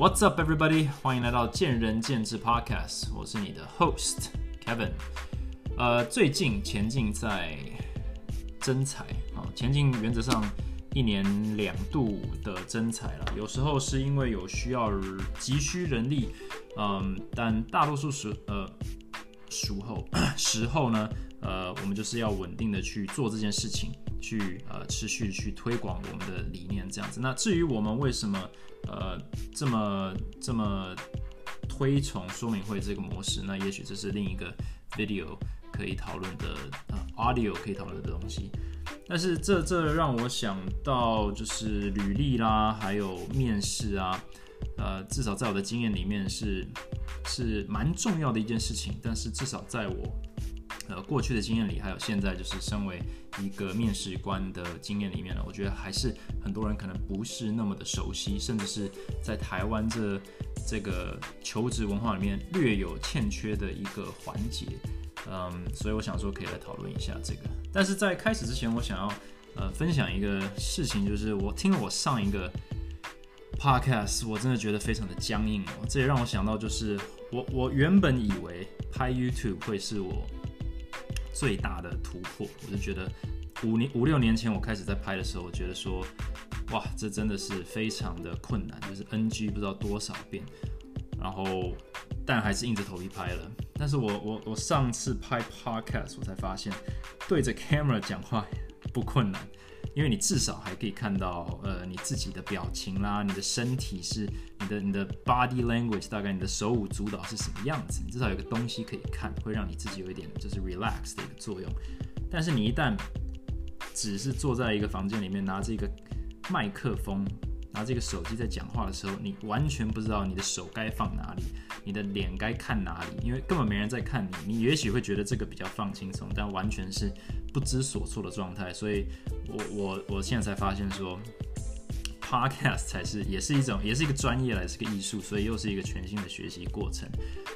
What's up, everybody？欢迎来到见仁见智 Podcast，我是你的 host Kevin。呃，最近前进在征才啊，前进原则上一年两度的征才了，有时候是因为有需要急需人力，嗯，但大多数时呃时候 时候呢，呃，我们就是要稳定的去做这件事情，去呃持续去推广我们的理念这样子。那至于我们为什么呃这么这么推崇说明会这个模式，那也许这是另一个 video 可以讨论的呃 audio 可以讨论的东西。但是这这让我想到就是履历啦，还有面试啊，呃，至少在我的经验里面是是蛮重要的一件事情。但是至少在我呃过去的经验里，还有现在就是身为一个面试官的经验里面呢，我觉得还是很多人可能不是那么的熟悉，甚至是在台湾这这个求职文化里面略有欠缺的一个环节。嗯，所以我想说可以来讨论一下这个。但是在开始之前，我想要呃分享一个事情，就是我听了我上一个 podcast，我真的觉得非常的僵硬哦。这也让我想到，就是我我原本以为拍 YouTube 会是我最大的突破，我就觉得五年五六年前我开始在拍的时候，我觉得说哇，这真的是非常的困难，就是 NG 不知道多少遍，然后但还是硬着头皮拍了。但是我我我上次拍 podcast，我才发现对着 camera 讲话不困难，因为你至少还可以看到呃你自己的表情啦，你的身体是你的你的 body language，大概你的手舞足蹈是什么样子，你至少有个东西可以看，会让你自己有一点就是 relax 的一个作用。但是你一旦只是坐在一个房间里面拿着一个麦克风。拿这个手机在讲话的时候，你完全不知道你的手该放哪里，你的脸该看哪里，因为根本没人在看你。你也许会觉得这个比较放轻松，但完全是不知所措的状态。所以，我我我现在才发现说，podcast 才是也是一种，也是一个专业来，是个艺术，所以又是一个全新的学习过程。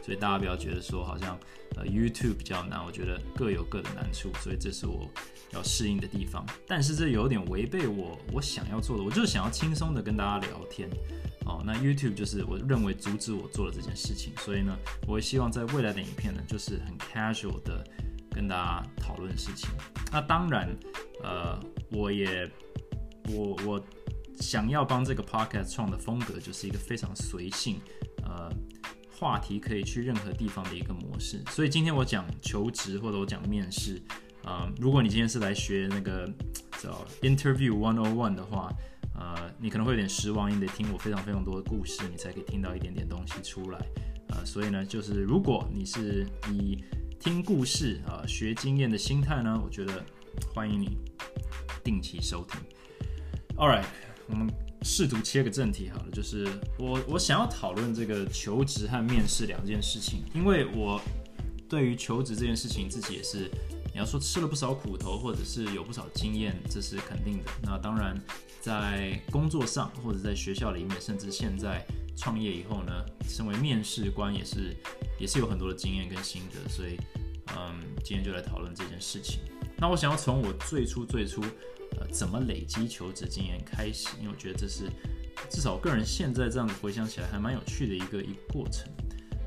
所以大家不要觉得说好像呃 YouTube 比较难，我觉得各有各的难处，所以这是我。要适应的地方，但是这有点违背我我想要做的，我就是想要轻松的跟大家聊天哦。那 YouTube 就是我认为阻止我做的这件事情，所以呢，我也希望在未来的影片呢，就是很 casual 的跟大家讨论事情。那当然，呃，我也我我想要帮这个 podcast 创的风格，就是一个非常随性，呃，话题可以去任何地方的一个模式。所以今天我讲求职或者我讲面试。啊，如果你今天是来学那个叫 Interview One on One 的话，呃，你可能会有点失望，你得听我非常非常多的故事，你才可以听到一点点东西出来。呃，所以呢，就是如果你是以听故事啊学经验的心态呢，我觉得欢迎你定期收听。All right，我们试图切个正题好了，就是我我想要讨论这个求职和面试两件事情，因为我对于求职这件事情自己也是。你要说吃了不少苦头，或者是有不少经验，这是肯定的。那当然，在工作上或者在学校里面，甚至现在创业以后呢，身为面试官也是也是有很多的经验跟心得。所以，嗯，今天就来讨论这件事情。那我想要从我最初最初呃怎么累积求职经验开始，因为我觉得这是至少个人现在这样子回想起来还蛮有趣的一个一个过程。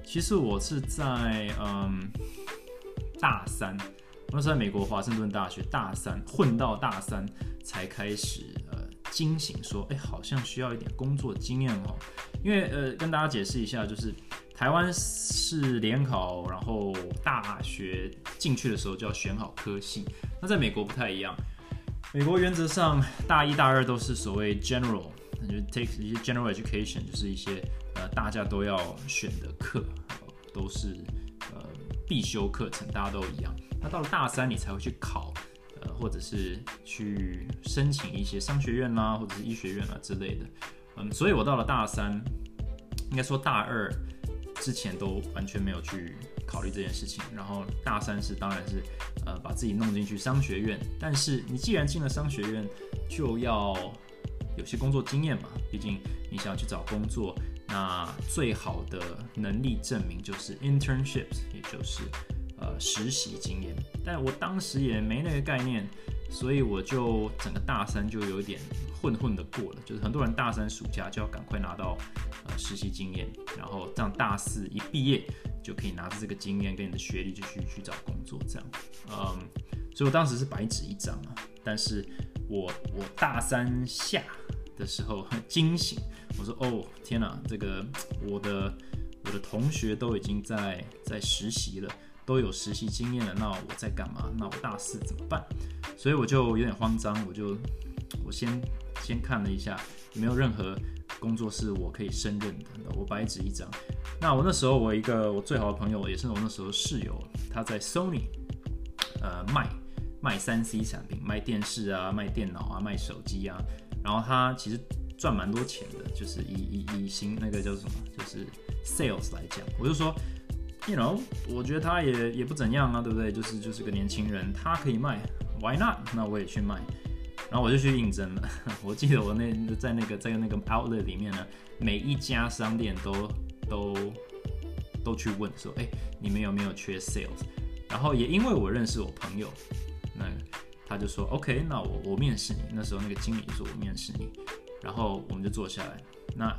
其实我是在嗯大三。我是在美国华盛顿大学大三混到大三才开始呃惊醒，说哎好像需要一点工作经验哦，因为呃跟大家解释一下，就是台湾是联考，然后大学进去的时候就要选好科系，那在美国不太一样，美国原则上大一大二都是所谓 general，那就 take 一些 general education，就是一些呃大家都要选的课，都是呃必修课程，大家都一样。那到了大三，你才会去考，呃，或者是去申请一些商学院啦，或者是医学院啊之类的。嗯，所以我到了大三，应该说大二之前都完全没有去考虑这件事情。然后大三是当然是，呃，把自己弄进去商学院。但是你既然进了商学院，就要有些工作经验嘛。毕竟你想要去找工作，那最好的能力证明就是 internships，也就是。呃，实习经验，但我当时也没那个概念，所以我就整个大三就有点混混的过了，就是很多人大三暑假就要赶快拿到呃实习经验，然后这样大四一毕业就可以拿着这个经验跟你的学历就去去找工作这样，嗯，所以我当时是白纸一张啊，但是我我大三下的时候很惊醒，我说哦天哪，这个我的我的同学都已经在在实习了。都有实习经验了，那我在干嘛？那我大四怎么办？所以我就有点慌张，我就我先先看了一下没有任何工作是我可以胜任的。我白纸一张。那我那时候我一个我最好的朋友，也是我那时候室友，他在 Sony，呃卖卖三 C 产品，卖电视啊，卖电脑啊，卖手机啊。然后他其实赚蛮多钱的，就是以以以新那个叫什么，就是 sales 来讲，我就说。You know，我觉得他也也不怎样啊，对不对？就是就是个年轻人，他可以卖，Why not？那我也去卖，然后我就去应征了。我记得我那在那个在那个 outlet 里面呢，每一家商店都都都去问说，哎，你们有没有缺 sales？然后也因为我认识我朋友，那他就说 OK，那我我面试你。那时候那个经理说我面试你，然后我们就坐下来。那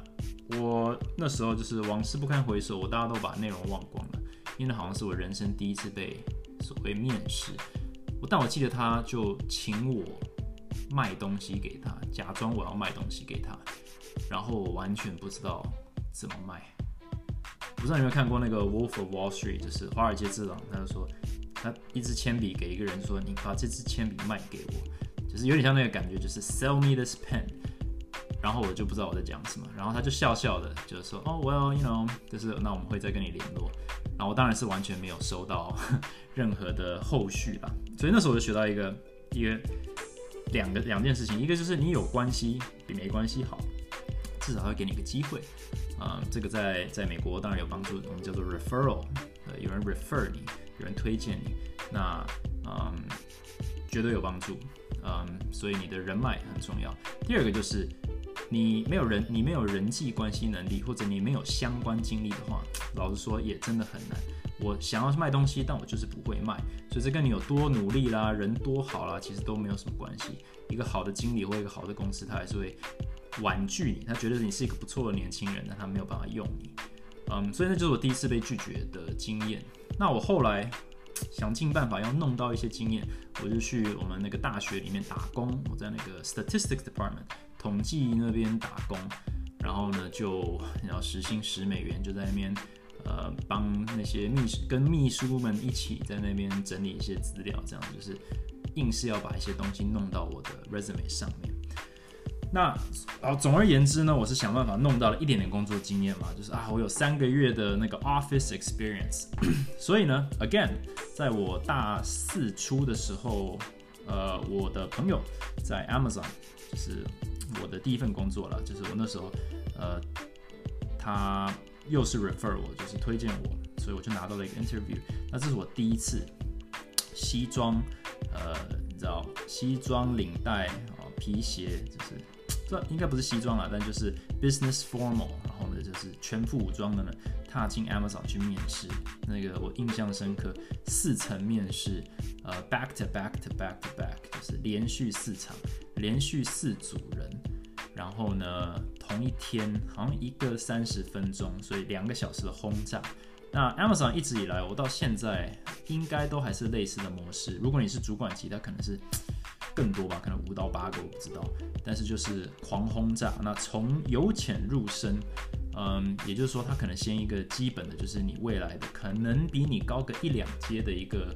我那时候就是往事不堪回首，我大家都把内容忘光了。因为好像是我人生第一次被所谓面试，但我记得他就请我卖东西给他，假装我要卖东西给他，然后我完全不知道怎么卖。不知道有没有看过那个《Wolf of Wall Street》，就是华尔街之狼，他就说他一支铅笔给一个人说：“你把这支铅笔卖给我。”就是有点像那个感觉，就是 “Sell me this pen”。然后我就不知道我在讲什么，然后他就笑笑的，就是说：“哦，Well，you know，就是那我们会再跟你联络。”然后我当然是完全没有收到 任何的后续吧，所以那时候我就学到一个一个两个两件事情，一个就是你有关系比没关系好，至少会给你一个机会，啊，这个在在美国当然有帮助，我们叫做 referral，呃，有人 refer 你，有人推荐你，那嗯，绝对有帮助，嗯，所以你的人脉很重要。第二个就是。你没有人，你没有人际关系能力，或者你没有相关经历的话，老实说也真的很难。我想要卖东西，但我就是不会卖，所以这跟你有多努力啦，人多好啦，其实都没有什么关系。一个好的经理或一个好的公司，他还是会婉拒你，他觉得你是一个不错的年轻人，但他没有办法用你。嗯，所以那就是我第一次被拒绝的经验。那我后来想尽办法要弄到一些经验，我就去我们那个大学里面打工，我在那个 statistics department。统计那边打工，然后呢，就然后时薪十美元，就在那边，呃，帮那些秘书跟秘书们一起在那边整理一些资料，这样就是硬是要把一些东西弄到我的 resume 上面。那啊，总而言之呢，我是想办法弄到了一点点工作经验嘛，就是啊，我有三个月的那个 office experience。所以呢，again，在我大四初的时候，呃，我的朋友在 Amazon，就是。我的第一份工作了，就是我那时候，呃，他又是 refer 我，就是推荐我，所以我就拿到了一个 interview。那这是我第一次西装，呃，你知道，西装领带啊，皮鞋，就是这应该不是西装了，但就是 business formal，然后呢，就是全副武装的呢，踏进 Amazon 去面试。那个我印象深刻，四层面试，呃，back to back to back to back，就是连续四场。连续四组人，然后呢，同一天好像一个三十分钟，所以两个小时的轰炸。那 Amazon 一直以来，我到现在应该都还是类似的模式。如果你是主管级，它可能是更多吧，可能五到八个，我不知道。但是就是狂轰炸。那从由浅入深，嗯，也就是说，他可能先一个基本的，就是你未来的可能比你高个一两阶的一个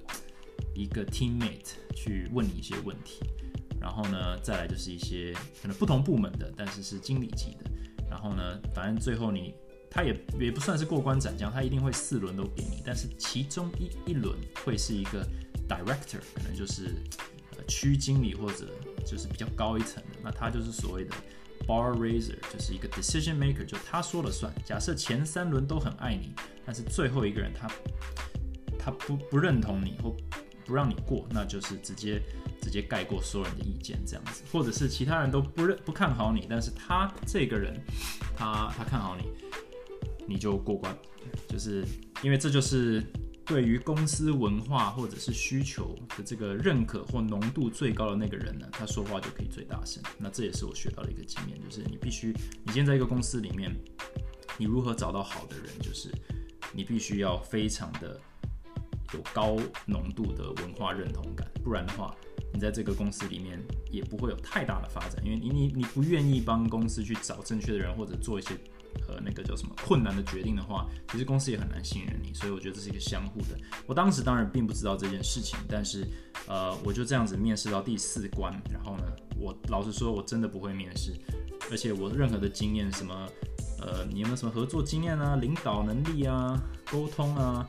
一个 teammate 去问你一些问题。然后呢，再来就是一些可能不同部门的，但是是经理级的。然后呢，反正最后你他也也不算是过关斩将，他一定会四轮都给你。但是其中一一轮会是一个 director，可能就是区经理或者就是比较高一层的。那他就是所谓的 bar raiser，就是一个 decision maker，就他说了算。假设前三轮都很爱你，但是最后一个人他他不不认同你或不让你过，那就是直接。直接盖过所有人的意见，这样子，或者是其他人都不认不看好你，但是他这个人，他他看好你，你就过关，就是因为这就是对于公司文化或者是需求的这个认可或浓度最高的那个人呢，他说话就可以最大声。那这也是我学到的一个经验，就是你必须，你现在一个公司里面，你如何找到好的人，就是你必须要非常的有高浓度的文化认同感，不然的话，你在这个公司里面也不会有太大的发展，因为你你你不愿意帮公司去找正确的人，或者做一些。呃，那个叫什么困难的决定的话，其实公司也很难信任你，所以我觉得这是一个相互的。我当时当然并不知道这件事情，但是呃，我就这样子面试到第四关，然后呢，我老实说，我真的不会面试，而且我任何的经验，什么呃，你有没有什么合作经验啊、领导能力啊、沟通啊，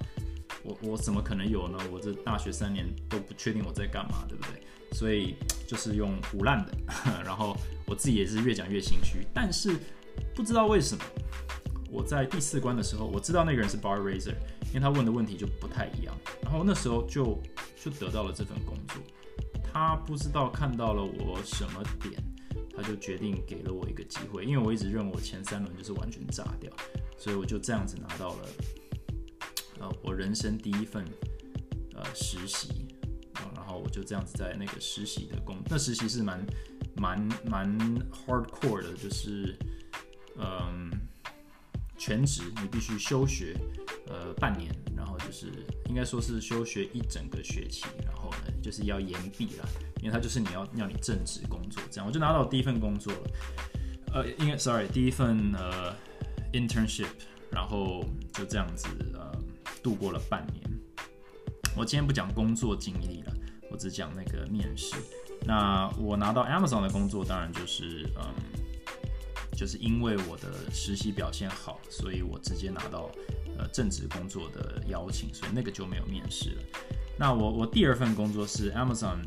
我我怎么可能有呢？我这大学三年都不确定我在干嘛，对不对？所以就是用胡烂的，然后我自己也是越讲越心虚，但是。不知道为什么，我在第四关的时候，我知道那个人是 bar raiser，因为他问的问题就不太一样。然后那时候就就得到了这份工作。他不知道看到了我什么点，他就决定给了我一个机会。因为我一直认为我前三轮就是完全炸掉，所以我就这样子拿到了呃我人生第一份呃实习。然后我就这样子在那个实习的工，那实习是蛮蛮蛮 hardcore 的，就是。嗯，全职你必须休学，呃，半年，然后就是应该说是休学一整个学期，然后呢就是要延毕了，因为他就是你要要你正职工作这样，我就拿到第一份工作了，呃，应该 sorry 第一份呃 internship，然后就这样子呃度过了半年。我今天不讲工作经历了，我只讲那个面试。那我拿到 Amazon 的工作，当然就是嗯。就是因为我的实习表现好，所以我直接拿到呃正职工作的邀请，所以那个就没有面试了。那我我第二份工作是 Amazon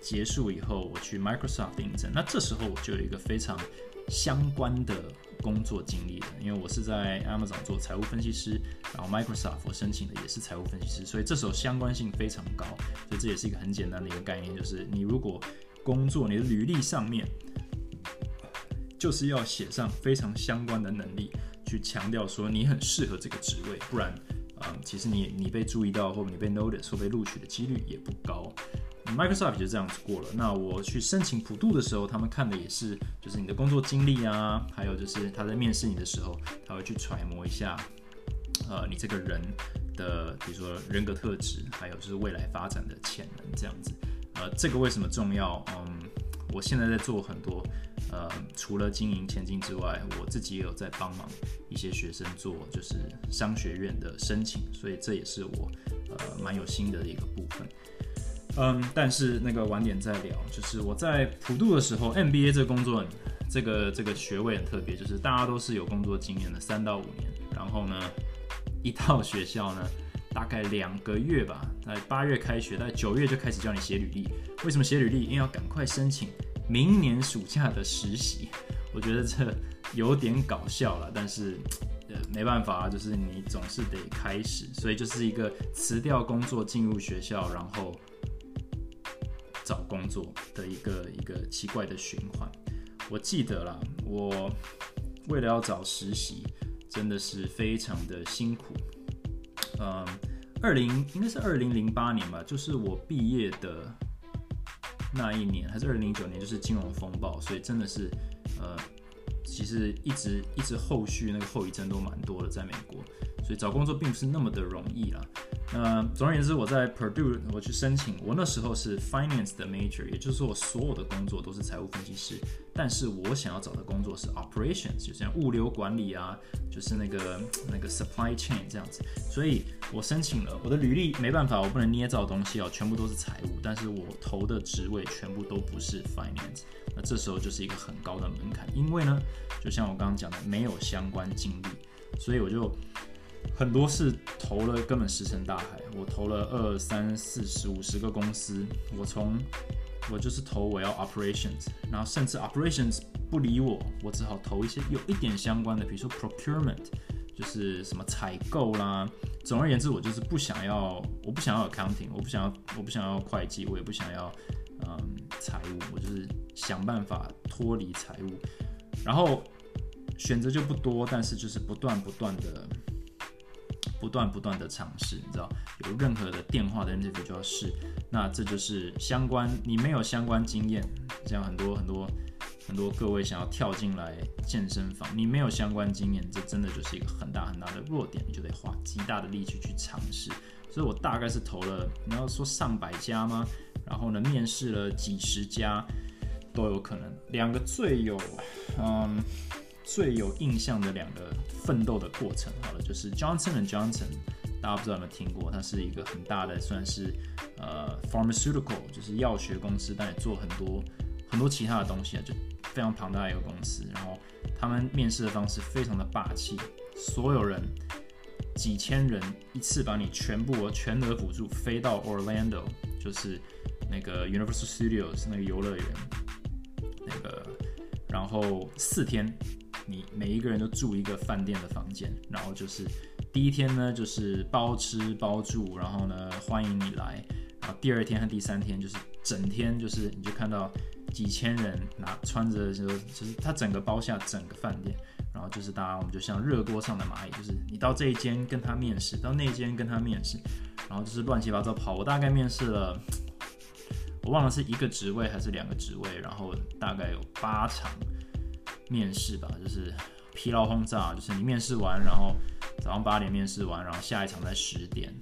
结束以后，我去 Microsoft 应征。那这时候我就有一个非常相关的工作经历了，因为我是在 Amazon 做财务分析师，然后 Microsoft 我申请的也是财务分析师，所以这时候相关性非常高。所以这也是一个很简单的一个概念，就是你如果工作你的履历上面。就是要写上非常相关的能力，去强调说你很适合这个职位，不然，啊，其实你你被注意到或你被 notice 或被录取的几率也不高。Microsoft 就这样子过了。那我去申请普渡的时候，他们看的也是就是你的工作经历啊，还有就是他在面试你的时候，他会去揣摩一下，呃，你这个人的比如说人格特质，还有就是未来发展的潜能这样子。呃，这个为什么重要？嗯，我现在在做很多。呃，除了经营前进之外，我自己也有在帮忙一些学生做，就是商学院的申请，所以这也是我呃蛮有心得的一个部分。嗯，但是那个晚点再聊，就是我在普渡的时候，MBA 这个工作，这个这个学位很特别，就是大家都是有工作经验的，三到五年，然后呢，一到学校呢，大概两个月吧，在八月开学，在九月就开始叫你写履历。为什么写履历？因为要赶快申请。明年暑假的实习，我觉得这有点搞笑了，但是呃没办法啊，就是你总是得开始，所以就是一个辞掉工作进入学校，然后找工作的一个一个奇怪的循环。我记得啦，我为了要找实习，真的是非常的辛苦。嗯，二零应该是二零零八年吧，就是我毕业的。那一年还是二零零九年，就是金融风暴，所以真的是，呃，其实一直一直后续那个后遗症都蛮多的，在美国，所以找工作并不是那么的容易啦。那总而言之，我在 Purdue 我去申请，我那时候是 Finance 的 major，也就是说我所有的工作都是财务分析师，但是我想要找的工作是 Operations，就像物流管理啊，就是那个那个 Supply Chain 这样子，所以我申请了，我的履历没办法，我不能捏造东西哦，全部都是财务，但是我投的职位全部都不是 Finance，那这时候就是一个很高的门槛，因为呢，就像我刚刚讲的，没有相关经历，所以我就。很多是投了根本石沉大海。我投了二三四十五十个公司，我从我就是投我要 operations，然后甚至 operations 不理我，我只好投一些有一点相关的，比如说 procurement，就是什么采购啦。总而言之，我就是不想要，我不想要 accounting，我不想要，我不想要会计，我也不想要嗯财务，我就是想办法脱离财务。然后选择就不多，但是就是不断不断的。不断不断的尝试，你知道，有任何的电话的 interview 就要试。那这就是相关，你没有相关经验，这样很多很多很多各位想要跳进来健身房，你没有相关经验，这真的就是一个很大很大的弱点，你就得花极大的力气去尝试。所以我大概是投了，你要说上百家吗？然后呢，面试了几十家都有可能。两个最有，嗯，最有印象的两个奋斗的过程，好了，就是 Johnson and Johnson，大家不知道有没有听过？它是一个很大的，算是呃 pharmaceutical，就是药学公司，但也做很多很多其他的东西啊，就非常庞大的一个公司。然后他们面试的方式非常的霸气，所有人。几千人一次把你全部全额补助飞到 Orlando，就是那个 Universal Studios 那个游乐园，那个，然后四天，你每一个人都住一个饭店的房间，然后就是第一天呢就是包吃包住，然后呢欢迎你来，然后第二天和第三天就是整天就是你就看到几千人拿穿着就就是他整个包下整个饭店。然后就是大家，我们就像热锅上的蚂蚁，就是你到这一间跟他面试，到那间跟他面试，然后就是乱七八糟跑。我大概面试了，我忘了是一个职位还是两个职位，然后大概有八场面试吧，就是疲劳轰炸，就是你面试完，然后早上八点面试完，然后下一场在十点。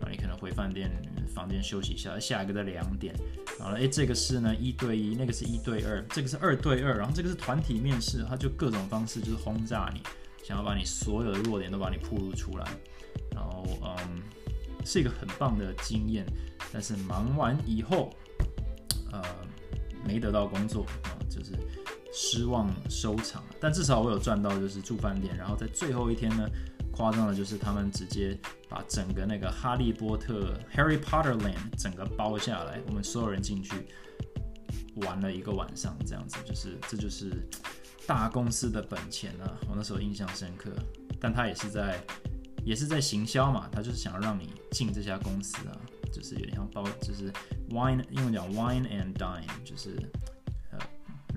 然后你可能回饭店房间休息一下，下一个在两点，然后哎这个是呢一对一，那个是一对二，这个是二对二，然后这个是团体面试，他就各种方式就是轰炸你，想要把你所有的弱点都把你暴露出来，然后嗯是一个很棒的经验，但是忙完以后，呃没得到工作啊，就是失望收场，但至少我有赚到就是住饭店，然后在最后一天呢。夸张的就是他们直接把整个那个哈利波特 Harry Potter Land 整个包下来，我们所有人进去玩了一个晚上，这样子就是这就是大公司的本钱啊！我那时候印象深刻，但他也是在也是在行销嘛，他就是想要让你进这家公司啊，就是有点像包，就是 wine 英文讲 wine and dine，就是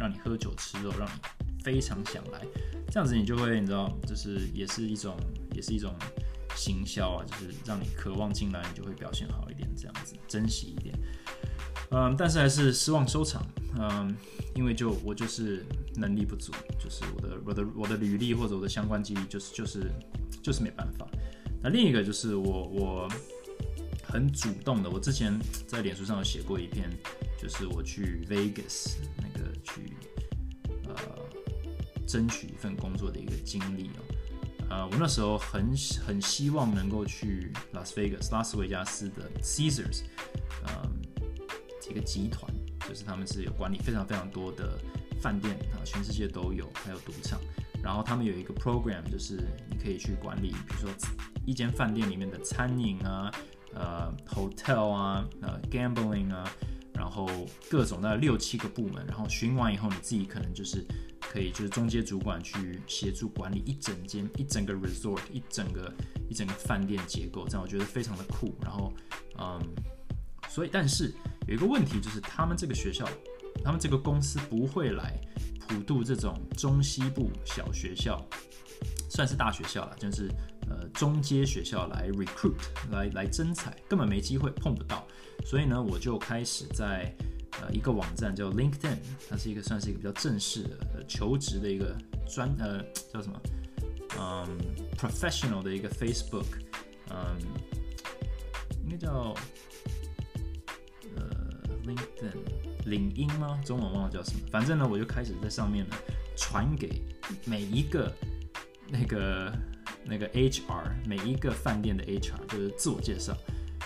让你喝酒吃肉，让你非常想来。这样子你就会，你知道，就是也是一种，也是一种行销啊，就是让你渴望进来，你就会表现好一点，这样子珍惜一点。嗯，但是还是失望收场。嗯，因为就我就是能力不足，就是我的我的我的履历或者我的相关经历就是就是就是没办法。那另一个就是我我很主动的，我之前在脸书上有写过一篇，就是我去 Vegas。争取一份工作的一个经历哦，呃，我那时候很很希望能够去拉斯维加斯，拉斯维加斯的 Caesars，嗯，这个集团就是他们是有管理非常非常多的饭店啊，全世界都有，还有赌场，然后他们有一个 program，就是你可以去管理，比如说一间饭店里面的餐饮啊，呃，hotel 啊，呃，gambling 啊，然后各种的六七个部门，然后巡完以后，你自己可能就是。可以，就是中阶主管去协助管理一整间、一整个 resort、一整个、一整个饭店结构，这样我觉得非常的酷。然后，嗯，所以，但是有一个问题就是，他们这个学校，他们这个公司不会来普渡这种中西部小学校，算是大学校了，就是呃中阶学校来 recruit 来来征才，根本没机会碰不到。所以呢，我就开始在。呃，一个网站叫 LinkedIn，它是一个算是一个比较正式的求职的一个专呃叫什么嗯 professional 的一个 Facebook，嗯，应该叫呃 LinkedIn 领英吗？中文忘了叫什么。反正呢，我就开始在上面呢传给每一个那个那个 HR，每一个饭店的 HR，就是自我介绍。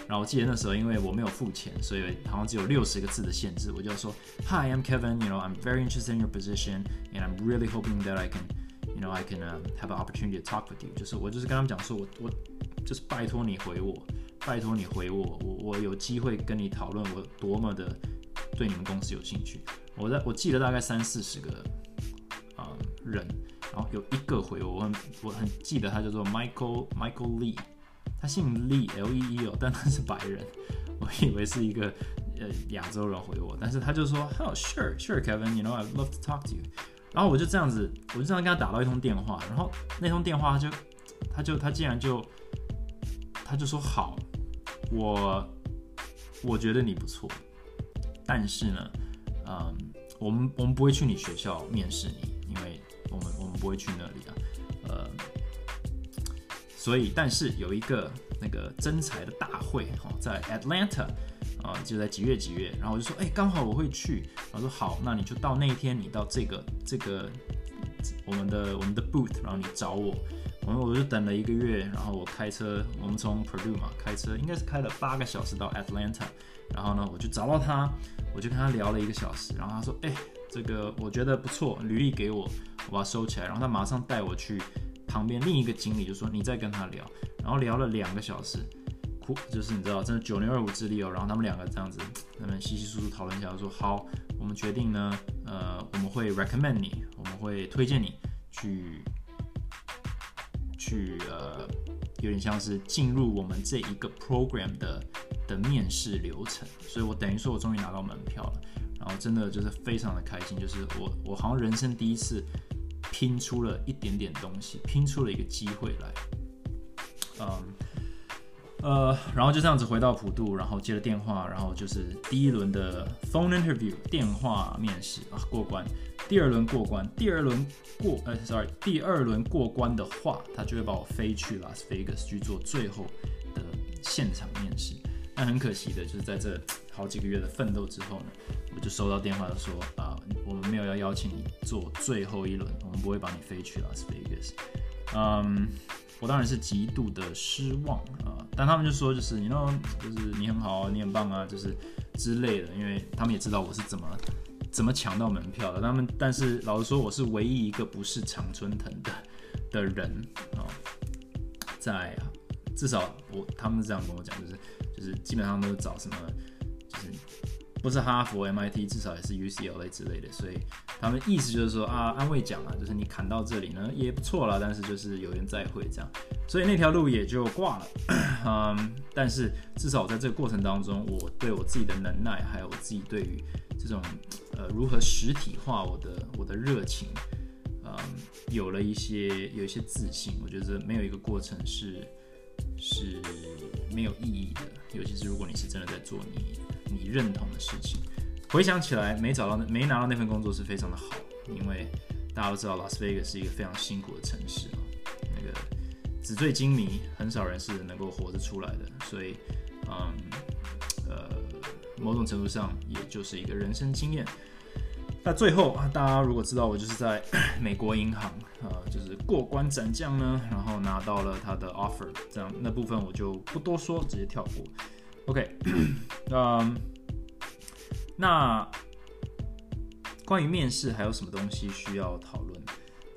然后我记得那时候，因为我没有付钱，所以好像只有六十个字的限制。我就说，Hi, I'm Kevin. You know, I'm very interested in your position, and I'm really hoping that I can, you know, I can have an opportunity to talk with you. 就是我就是跟他们讲说，我我就是拜托你回我，拜托你回我，我我有机会跟你讨论我多么的对你们公司有兴趣。我在我记得大概三四十个啊人，然后有一个回我，我很我很记得他叫做 Michael Michael Lee。他姓李，L E E 哦，但他是白人，我以为是一个呃亚洲人回我，但是他就说，Oh sure sure Kevin，you know I'd love to talk to you。然后我就这样子，我就这样跟他打到一通电话，然后那通电话他就他就他竟然就他就说好，我我觉得你不错，但是呢，嗯，我们我们不会去你学校面试你，因为我们我们不会去那里啊，呃，所以但是有一个那个真才的大会哈，在 Atlanta 啊，就在几月几月，然后我就说，哎，刚好我会去，他说好，那你就到那一天，你到这个这个我们的我们的 booth，然后你找我。我我就等了一个月，然后我开车，我们从 Purdue 嘛开车，应该是开了八个小时到 Atlanta，然后呢，我就找到他，我就跟他聊了一个小时，然后他说，哎，这个我觉得不错，履历给我，我把它收起来，然后他马上带我去旁边另一个经理，就说你再跟他聊，然后聊了两个小时，哭，就是你知道，真的九牛二虎之力哦，然后他们两个这样子，他们稀稀疏疏讨论一下，说好，我们决定呢，呃，我们会 recommend 你，我们会推荐你去。去呃，有点像是进入我们这一个 program 的的面试流程，所以我等于说我终于拿到门票了，然后真的就是非常的开心，就是我我好像人生第一次拼出了一点点东西，拼出了一个机会来，嗯。呃，然后就这样子回到普渡，然后接了电话，然后就是第一轮的 phone interview 电话面试啊过关，第二轮过关，第二轮过呃，sorry，第二轮过关的话，他就会把我飞去 Las Vegas 去做最后的现场面试。但很可惜的就是在这好几个月的奋斗之后呢，我就收到电话说啊，我们没有要邀请你做最后一轮，我们不会把你飞去拉斯维加斯。嗯。我当然是极度的失望啊，但他们就说就是你那，就是你很好，你很棒啊，就是之类的，因为他们也知道我是怎么怎么抢到门票的。他们但是老实说，我是唯一一个不是常春藤的的人啊，在至少我他们这样跟我讲，就是就是基本上都是找什么就是。不是哈佛、MIT，至少也是 UCLA 之类的，所以他们意思就是说啊，安慰奖啊，就是你砍到这里呢也不错了，但是就是有缘再会这样，所以那条路也就挂了。嗯，但是至少我在这个过程当中，我对我自己的能耐，还有我自己对于这种呃如何实体化我的我的热情，嗯，有了一些有一些自信。我觉得没有一个过程是是没有意义的，尤其是如果你是真的在做你。你认同的事情，回想起来，没找到没拿到那份工作是非常的好，因为大家都知道拉斯维加斯是一个非常辛苦的城市啊，那个纸醉金迷，很少人是能够活着出来的，所以，嗯，呃，某种程度上也就是一个人生经验。那最后啊，大家如果知道我就是在 美国银行，就是过关斩将呢，然后拿到了他的 offer，这样那部分我就不多说，直接跳过。OK，嗯，那关于面试还有什么东西需要讨论？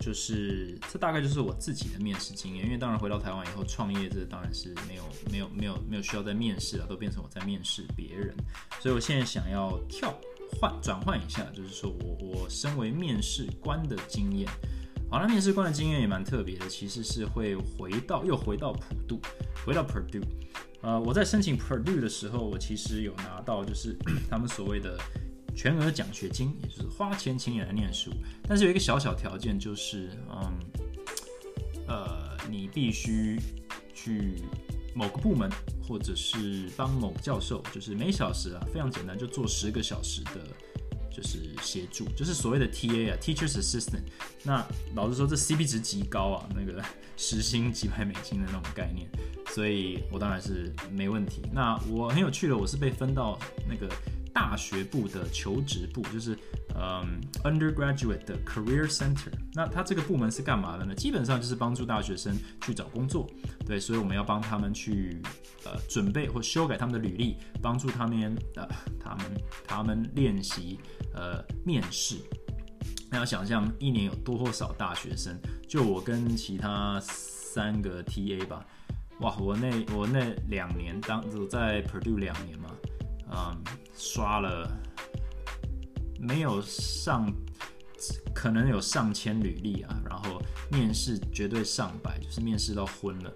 就是这大概就是我自己的面试经验。因为当然回到台湾以后创业，这当然是没有没有没有没有需要再面试了，都变成我在面试别人。所以我现在想要跳换转换一下，就是说我我身为面试官的经验。好，那面试官的经验也蛮特别的，其实是会回到又回到普渡，回到 Purdue。呃，我在申请 Purdue 的时候，我其实有拿到就是 他们所谓的全额奖学金，也就是花钱请你来念书。但是有一个小小条件，就是嗯，呃，你必须去某个部门，或者是帮某个教授，就是每小时啊，非常简单，就做十个小时的，就是协助，就是所谓的 TA 啊，Teachers Assistant。那老实说，这 CP 值极高啊，那个时薪几百美金的那种概念。所以我当然是没问题。那我很有趣的，我是被分到那个大学部的求职部，就是嗯，undergraduate 的 career center。那他这个部门是干嘛的呢？基本上就是帮助大学生去找工作。对，所以我们要帮他们去呃准备或修改他们的履历，帮助他们呃他们他们练习呃面试。那要想象一年有多少大学生？就我跟其他三个 TA 吧。哇，我那我那两年当在 Purdue 两年嘛，嗯，刷了没有上，可能有上千履历啊，然后面试绝对上百，就是面试到昏了，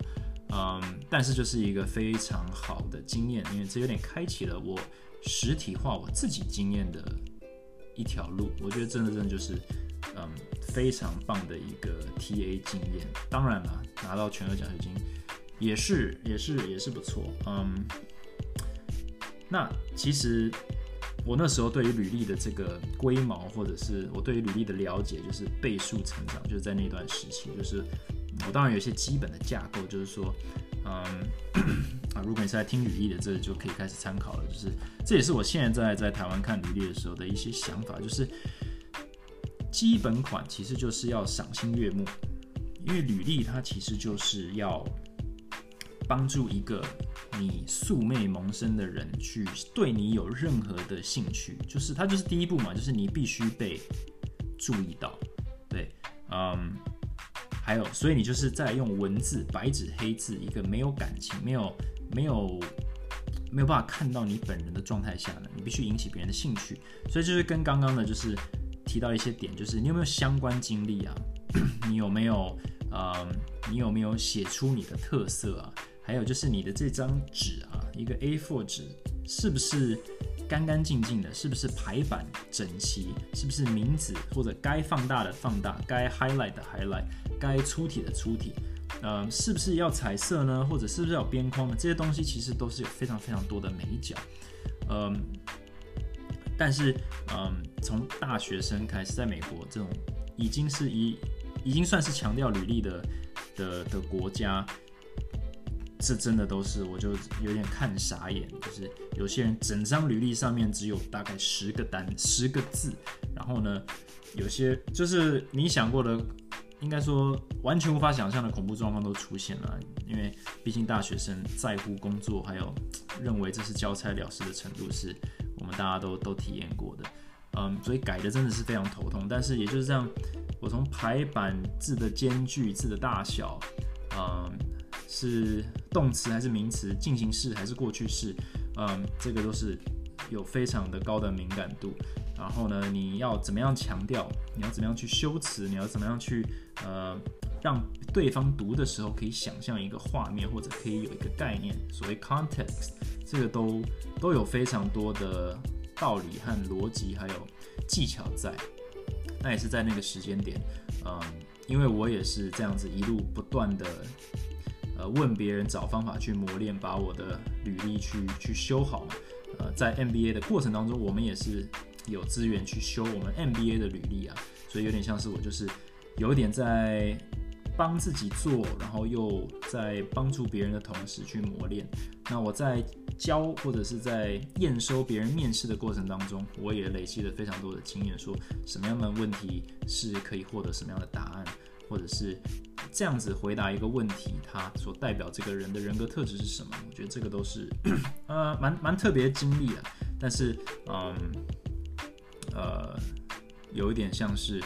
嗯，但是就是一个非常好的经验，因为这有点开启了我实体化我自己经验的一条路，我觉得真的真的就是嗯非常棒的一个 TA 经验，当然了，拿到全额奖学金。也是也是也是不错。嗯，那其实我那时候对于履历的这个龟毛，或者是我对于履历的了解，就是倍数成长，就是在那段时期，就是我当然有一些基本的架构，就是说，嗯 啊，如果你是在听履历的，这就可以开始参考了。就是这也是我现在在台湾看履历的时候的一些想法，就是基本款其实就是要赏心悦目，因为履历它其实就是要帮助一个你素昧萌生的人去对你有任何的兴趣，就是它就是第一步嘛，就是你必须被注意到，对，嗯。还有，所以你就是在用文字白纸黑字，一个没有感情、没有、没有、没有办法看到你本人的状态下呢，你必须引起别人的兴趣。所以就是跟刚刚的，就是提到一些点，就是你有没有相关经历啊？你有没有呃，你有没有写出你的特色啊？还有就是你的这张纸啊，一个 A4 纸是不是？干干净净的，是不是排版整齐？是不是名字或者该放大的放大，该 highlight 的 highlight，该粗体的粗体？呃，是不是要彩色呢？或者是不是要边框呢？这些东西其实都是有非常非常多的美角。嗯，但是嗯，从大学生开始，在美国这种已经是一已经算是强调履历的的的国家。这真的都是，我就有点看傻眼。就是有些人整张履历上面只有大概十个单、十个字，然后呢，有些就是你想过的，应该说完全无法想象的恐怖状况都出现了。因为毕竟大学生在乎工作，还有认为这是交差了事的程度，是我们大家都都体验过的。嗯，所以改的真的是非常头痛。但是也就是这样，我从排版、字的间距、字的大小，嗯。是动词还是名词？进行式还是过去式？嗯，这个都是有非常的高的敏感度。然后呢，你要怎么样强调？你要怎么样去修辞？你要怎么样去呃，让对方读的时候可以想象一个画面，或者可以有一个概念？所谓 context，这个都都有非常多的道理和逻辑，还有技巧在。那也是在那个时间点，嗯，因为我也是这样子一路不断的。问别人找方法去磨练，把我的履历去去修好嘛。呃，在 MBA 的过程当中，我们也是有资源去修我们 MBA 的履历啊，所以有点像是我就是有点在帮自己做，然后又在帮助别人的同时去磨练。那我在教或者是在验收别人面试的过程当中，我也累积了非常多的经验，说什么样的问题是可以获得什么样的答案。或者是这样子回答一个问题，他所代表这个人的人格特质是什么？我觉得这个都是 呃蛮蛮特别经历的，但是嗯呃有一点像是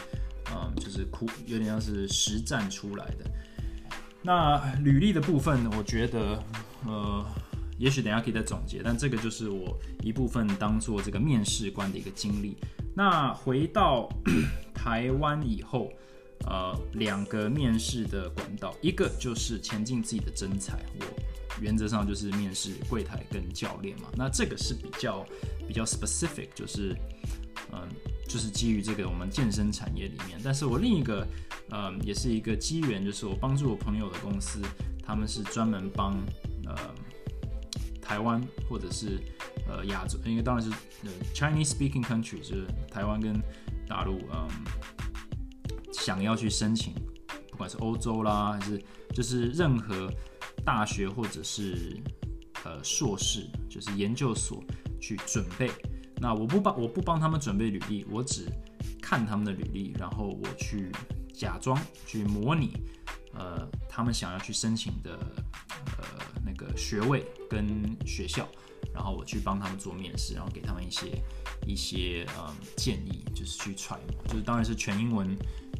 嗯就是苦，有点像是实战出来的。那履历的部分，我觉得呃也许等下可以再总结，但这个就是我一部分当做这个面试官的一个经历。那回到 台湾以后。呃，两个面试的管道，一个就是前进自己的真才，我原则上就是面试柜台跟教练嘛。那这个是比较比较 specific，就是嗯，就是基于这个我们健身产业里面。但是我另一个嗯，也是一个机缘，就是我帮助我朋友的公司，他们是专门帮呃台湾或者是呃亚洲，因为当然是呃 Chinese speaking country，就是台湾跟大陆嗯。想要去申请，不管是欧洲啦，还是就是任何大学或者是呃硕士，就是研究所去准备。那我不帮我不帮他们准备履历，我只看他们的履历，然后我去假装去模拟，呃，他们想要去申请的呃那个学位跟学校，然后我去帮他们做面试，然后给他们一些一些呃建议，就是去揣摩，就是当然是全英文。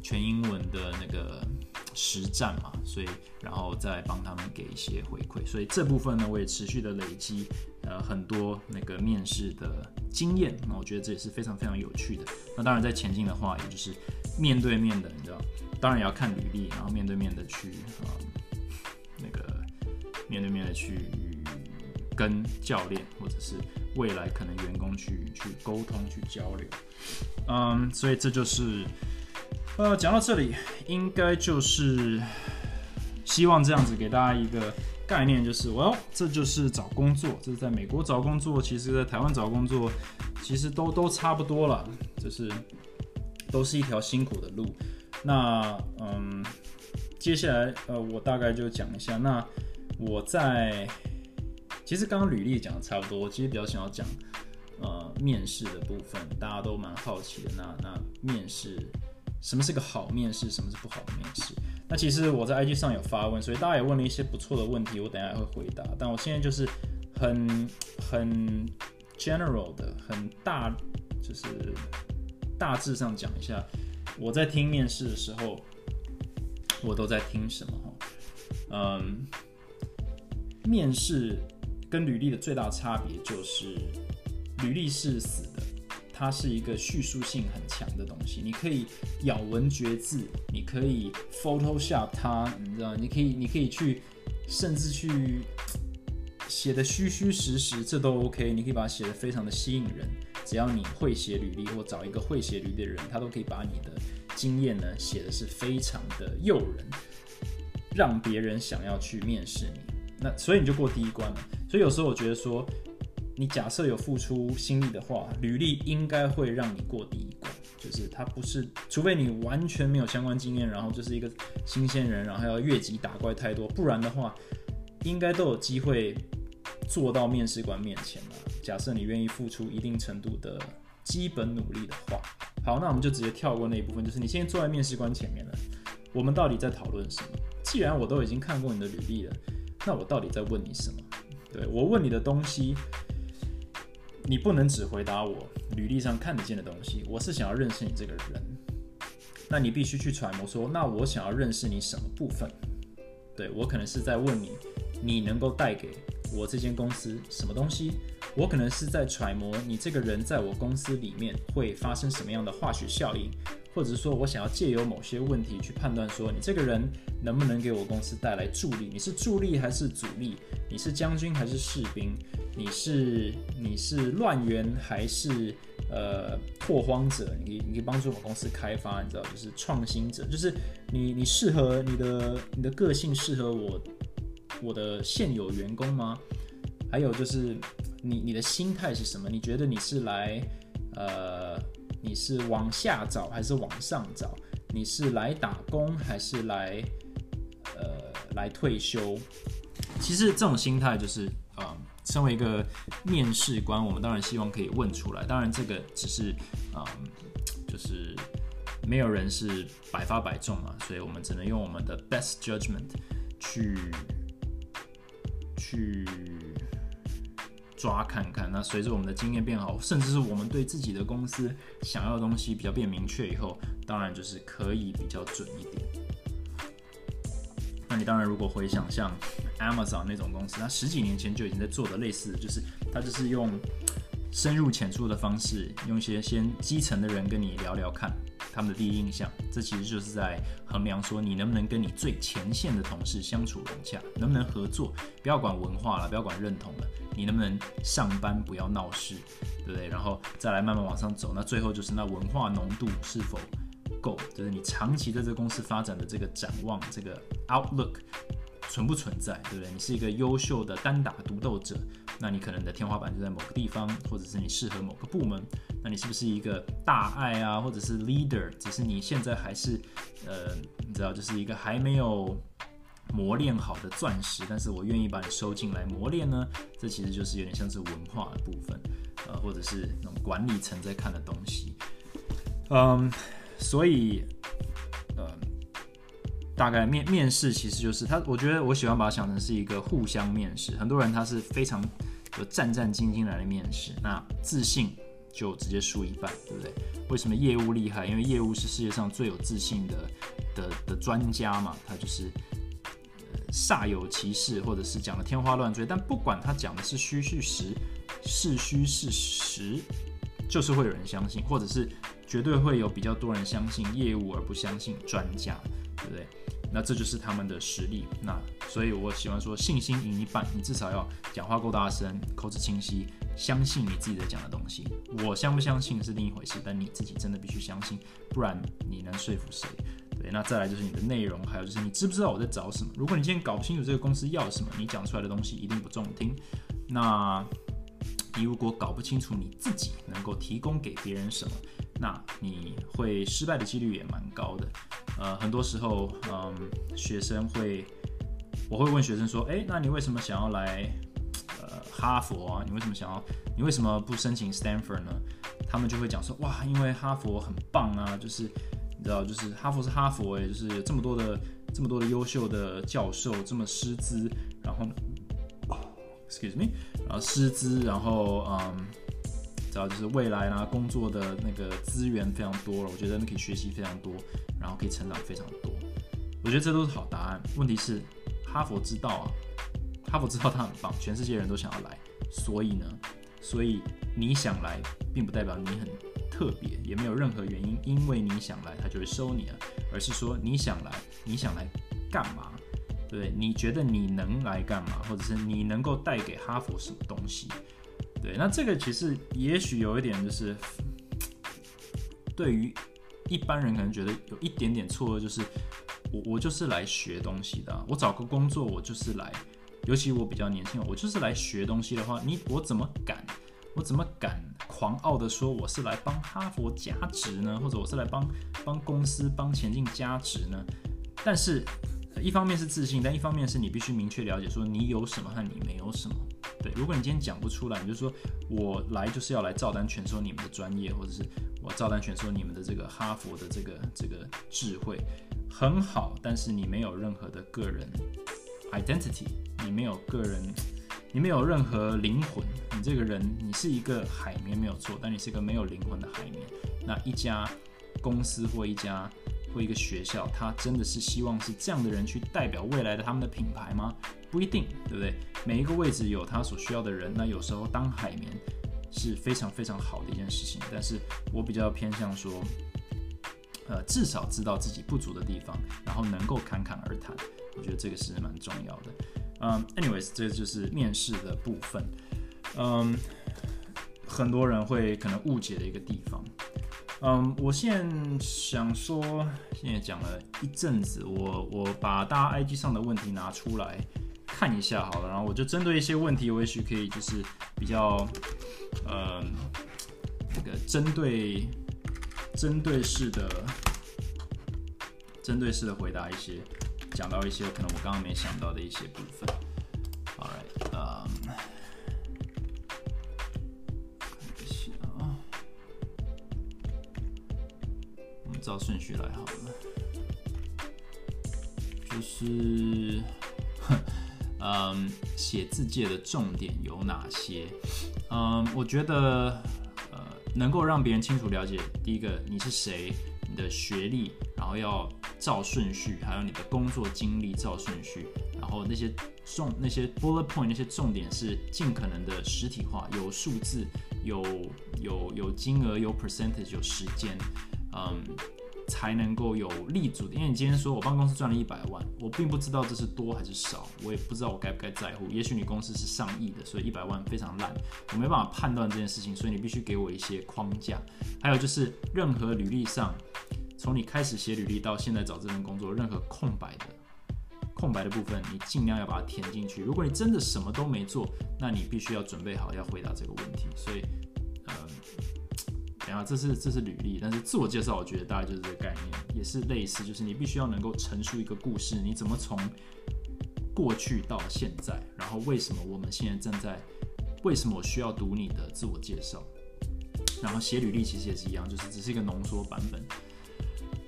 全英文的那个实战嘛，所以然后再帮他们给一些回馈，所以这部分呢，我也持续的累积呃很多那个面试的经验，那我觉得这也是非常非常有趣的。那当然在前进的话，也就是面对面的，你知道，当然也要看履历，然后面对面的去啊那个面对面的去跟教练或者是未来可能员工去去沟通去交流，嗯，所以这就是。呃，讲到这里，应该就是希望这样子给大家一个概念就是，我要这就是找工作，这是在美国找工作，其实在台湾找工作，其实都都差不多了，就是都是一条辛苦的路。那嗯，接下来呃，我大概就讲一下。那我在其实刚刚履历讲的差不多，其实比较想要讲呃面试的部分，大家都蛮好奇的。那那面试什么是个好面试，什么是不好的面试？那其实我在 IG 上有发问，所以大家也问了一些不错的问题，我等下会回答。但我现在就是很很 general 的，很大，就是大致上讲一下。我在听面试的时候，我都在听什么？嗯，面试跟履历的最大差别就是，履历是死的，它是一个叙述性很强的东西，你可以咬文嚼字，你可以 Photoshop 它，你知道，你可以，你可以去，甚至去写的虚虚实实，这都 OK，你可以把它写的非常的吸引人。只要你会写履历，或找一个会写履历的人，他都可以把你的经验呢写的是非常的诱人，让别人想要去面试你。那所以你就过第一关了。所以有时候我觉得说，你假设有付出心力的话，履历应该会让你过第一关。就是它不是，除非你完全没有相关经验，然后就是一个新鲜人，然后要越级打怪太多，不然的话，应该都有机会做到面试官面前了。假设你愿意付出一定程度的基本努力的话，好，那我们就直接跳过那一部分，就是你现在坐在面试官前面了，我们到底在讨论什么？既然我都已经看过你的履历了，那我到底在问你什么？对我问你的东西，你不能只回答我履历上看得见的东西，我是想要认识你这个人，那你必须去揣摩说，那我想要认识你什么部分？对我可能是在问你，你能够带给我这间公司什么东西？我可能是在揣摩你这个人在我公司里面会发生什么样的化学效应，或者是说我想要借由某些问题去判断说你这个人能不能给我公司带来助力？你是助力还是阻力？你是将军还是士兵？你是你是乱源还是呃拓荒者？你你可以帮助我们公司开发，你知道就是创新者，就是你你适合你的你的个性适合我我的现有员工吗？还有就是。你你的心态是什么？你觉得你是来，呃，你是往下找还是往上找？你是来打工还是来，呃，来退休？其实这种心态就是，呃，身为一个面试官，我们当然希望可以问出来。当然，这个只是，嗯，就是没有人是百发百中嘛，所以我们只能用我们的 best judgment 去，去。抓看看，那随着我们的经验变好，甚至是我们对自己的公司想要的东西比较变明确以后，当然就是可以比较准一点。那你当然如果回想像 Amazon 那种公司，它十几年前就已经在做的类似，就是它就是用深入浅出的方式，用一些先基层的人跟你聊聊看。他们的第一印象，这其实就是在衡量说你能不能跟你最前线的同事相处融洽，能不能合作，不要管文化了，不要管认同了，你能不能上班不要闹事，对不对？然后再来慢慢往上走，那最后就是那文化浓度是否够，就是你长期在这个公司发展的这个展望，这个 outlook 存不存在，对不对？你是一个优秀的单打独斗者。那你可能的天花板就在某个地方，或者是你适合某个部门。那你是不是一个大爱啊，或者是 leader？只是你现在还是，呃，你知道，就是一个还没有磨练好的钻石。但是我愿意把你收进来磨练呢。这其实就是有点像是文化的部分，呃，或者是那种管理层在看的东西。嗯，所以，呃，大概面面试其实就是他，我觉得我喜欢把它想成是一个互相面试。很多人他是非常。就战战兢兢来的面试，那自信就直接输一半，对不对？为什么业务厉害？因为业务是世界上最有自信的的的专家嘛，他就是煞有其事，或者是讲的天花乱坠。但不管他讲的是虚是实，是虚是实，就是会有人相信，或者是绝对会有比较多人相信业务而不相信专家，对不对？那这就是他们的实力。那所以我喜欢说，信心赢一半，你至少要讲话够大声，口齿清晰，相信你自己在讲的东西。我相不相信是另一回事，但你自己真的必须相信，不然你能说服谁？对，那再来就是你的内容，还有就是你知不知道我在找什么？如果你今天搞不清楚这个公司要什么，你讲出来的东西一定不中听。那你如果搞不清楚你自己能够提供给别人什么，那你会失败的几率也蛮高的。呃，很多时候，嗯，学生会，我会问学生说，哎，那你为什么想要来，呃，哈佛啊？你为什么想要？你为什么不申请 Stanford 呢？他们就会讲说，哇，因为哈佛很棒啊，就是。你知道，就是哈佛是哈佛，哎，就是这么多的这么多的优秀的教授，这么师资，然后呢，excuse me，然后师资，然后嗯，知道就是未来呢工作的那个资源非常多了，我觉得你可以学习非常多，然后可以成长非常多，我觉得这都是好答案。问题是哈佛知道啊，哈佛知道他很棒，全世界人都想要来，所以呢，所以你想来，并不代表你很。特别也没有任何原因，因为你想来，他就会收你了，而是说你想来，你想来干嘛？对，你觉得你能来干嘛，或者是你能够带给哈佛什么东西？对，那这个其实也许有一点就是，对于一般人可能觉得有一点点错愕，就是我我就是来学东西的，我找个工作我就是来，尤其我比较年轻，我就是来学东西的话，你我怎么敢？我怎么敢狂傲的说我是来帮哈佛加值呢？或者我是来帮帮公司帮前进加值呢？但是，一方面是自信，但一方面是你必须明确了解说你有什么和你没有什么。对，如果你今天讲不出来，你就说我来就是要来照单全收你们的专业，或者是我照单全收你们的这个哈佛的这个这个智慧，很好，但是你没有任何的个人 identity，你没有个人。你没有任何灵魂，你这个人，你是一个海绵没有错，但你是一个没有灵魂的海绵。那一家公司或一家或一个学校，他真的是希望是这样的人去代表未来的他们的品牌吗？不一定，对不对？每一个位置有他所需要的人。那有时候当海绵是非常非常好的一件事情，但是我比较偏向说，呃，至少知道自己不足的地方，然后能够侃侃而谈，我觉得这个是蛮重要的。嗯，anyways，这就是面试的部分。嗯，很多人会可能误解的一个地方。嗯，我现在想说，现在讲了一阵子，我我把大家 IG 上的问题拿出来看一下好了，然后我就针对一些问题，我也许可以就是比较，呃，这个针对针对式的针对式的回答一些。讲到一些可能我刚刚没想到的一些部分。All right，嗯，照顺序来好了。就是，嗯，写字界的重点有哪些？嗯，我觉得，呃，能够让别人清楚了解，第一个你是谁，你的学历，然后要。照顺序，还有你的工作经历照顺序，然后那些重那些 bullet point 那些重点是尽可能的实体化，有数字，有有有金额，有 percentage，有时间，嗯，才能够有立足的。因为你今天说我帮公司赚了一百万，我并不知道这是多还是少，我也不知道我该不该在乎。也许你公司是上亿的，所以一百万非常烂，我没办法判断这件事情，所以你必须给我一些框架。还有就是任何履历上。从你开始写履历到现在找这份工作，任何空白的空白的部分，你尽量要把它填进去。如果你真的什么都没做，那你必须要准备好要回答这个问题。所以，呃，等下这是这是履历，但是自我介绍，我觉得大概就是这个概念，也是类似，就是你必须要能够陈述一个故事，你怎么从过去到现在，然后为什么我们现在正在，为什么我需要读你的自我介绍，然后写履历其实也是一样，就是只是一个浓缩版本。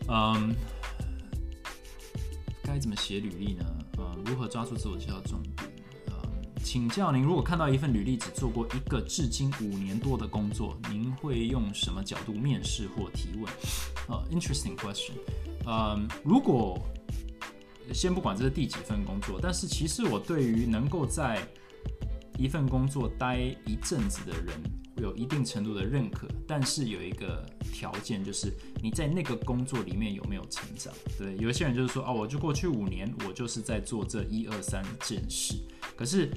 嗯，该怎么写履历呢？呃，如何抓住自我介绍重点？请教您，如果看到一份履历只做过一个至今五年多的工作，您会用什么角度面试或提问？呃，interesting question。嗯，如果先不管这是第几份工作，但是其实我对于能够在一份工作待一阵子的人。有一定程度的认可，但是有一个条件，就是你在那个工作里面有没有成长？对，有些人就是说，哦，我就过去五年，我就是在做这一二三件事。可是，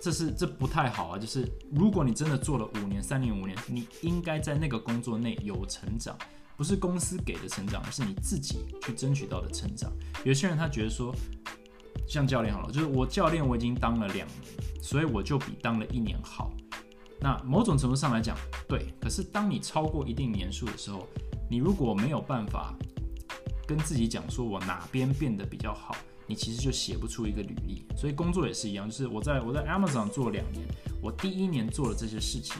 这是这不太好啊。就是如果你真的做了五年、三年、五年，你应该在那个工作内有成长。不是公司给的成长，而是你自己去争取到的成长。有些人他觉得说，像教练好了，就是我教练我已经当了两年，所以我就比当了一年好。那某种程度上来讲，对。可是当你超过一定年数的时候，你如果没有办法跟自己讲说我哪边变得比较好，你其实就写不出一个履历。所以工作也是一样，就是我在我在 Amazon 做了两年，我第一年做了这些事情，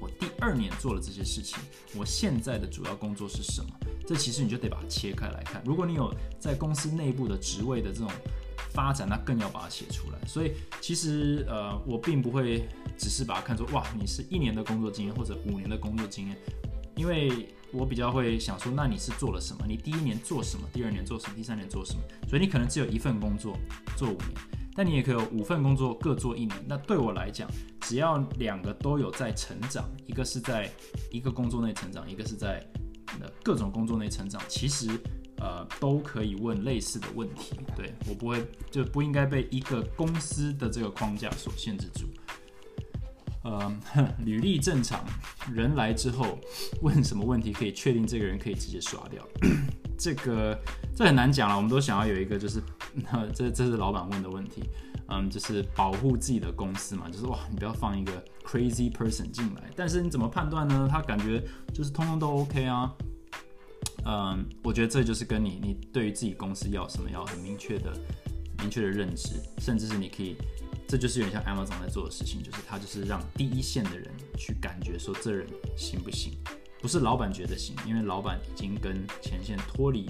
我第二年做了这些事情，我现在的主要工作是什么？这其实你就得把它切开来看。如果你有在公司内部的职位的这种发展，那更要把它写出来。所以其实呃，我并不会只是把它看作哇，你是一年的工作经验或者五年的工作经验，因为我比较会想说，那你是做了什么？你第一年做什么？第二年做什么？第三年做什么？所以你可能只有一份工作做五年，但你也可以有五份工作各做一年。那对我来讲，只要两个都有在成长，一个是在一个工作内成长，一个是在各种工作内成长，其实呃都可以问类似的问题。对我不会就不应该被一个公司的这个框架所限制住。呃，履历正常，人来之后问什么问题可以确定这个人可以直接刷掉？这个这很难讲了。我们都想要有一个，就是 这这是老板问的问题，嗯，就是保护自己的公司嘛，就是哇，你不要放一个 crazy person 进来。但是你怎么判断呢？他感觉就是通通都 OK 啊。嗯，我觉得这就是跟你你对于自己公司要什么要很明确的明确的认知，甚至是你可以。这就是有点像 Amazon 在做的事情，就是他就是让第一线的人去感觉说这人行不行，不是老板觉得行，因为老板已经跟前线脱离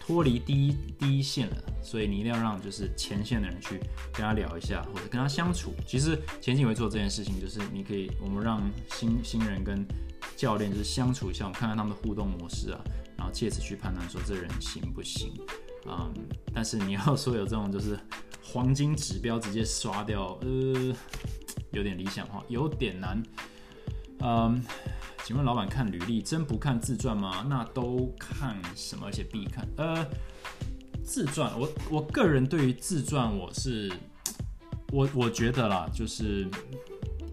脱离第一第一线了，所以你一定要让就是前线的人去跟他聊一下，或者跟他相处。其实前景会做这件事情，就是你可以我们让新新人跟教练就是相处一下，我们看看他们的互动模式啊，然后借此去判断说这人行不行。嗯，但是你要说有这种就是黄金指标直接刷掉，呃，有点理想化，有点难。嗯，请问老板看履历真不看自传吗？那都看什么？而且必看？呃，自传，我我个人对于自传，我是我我觉得啦，就是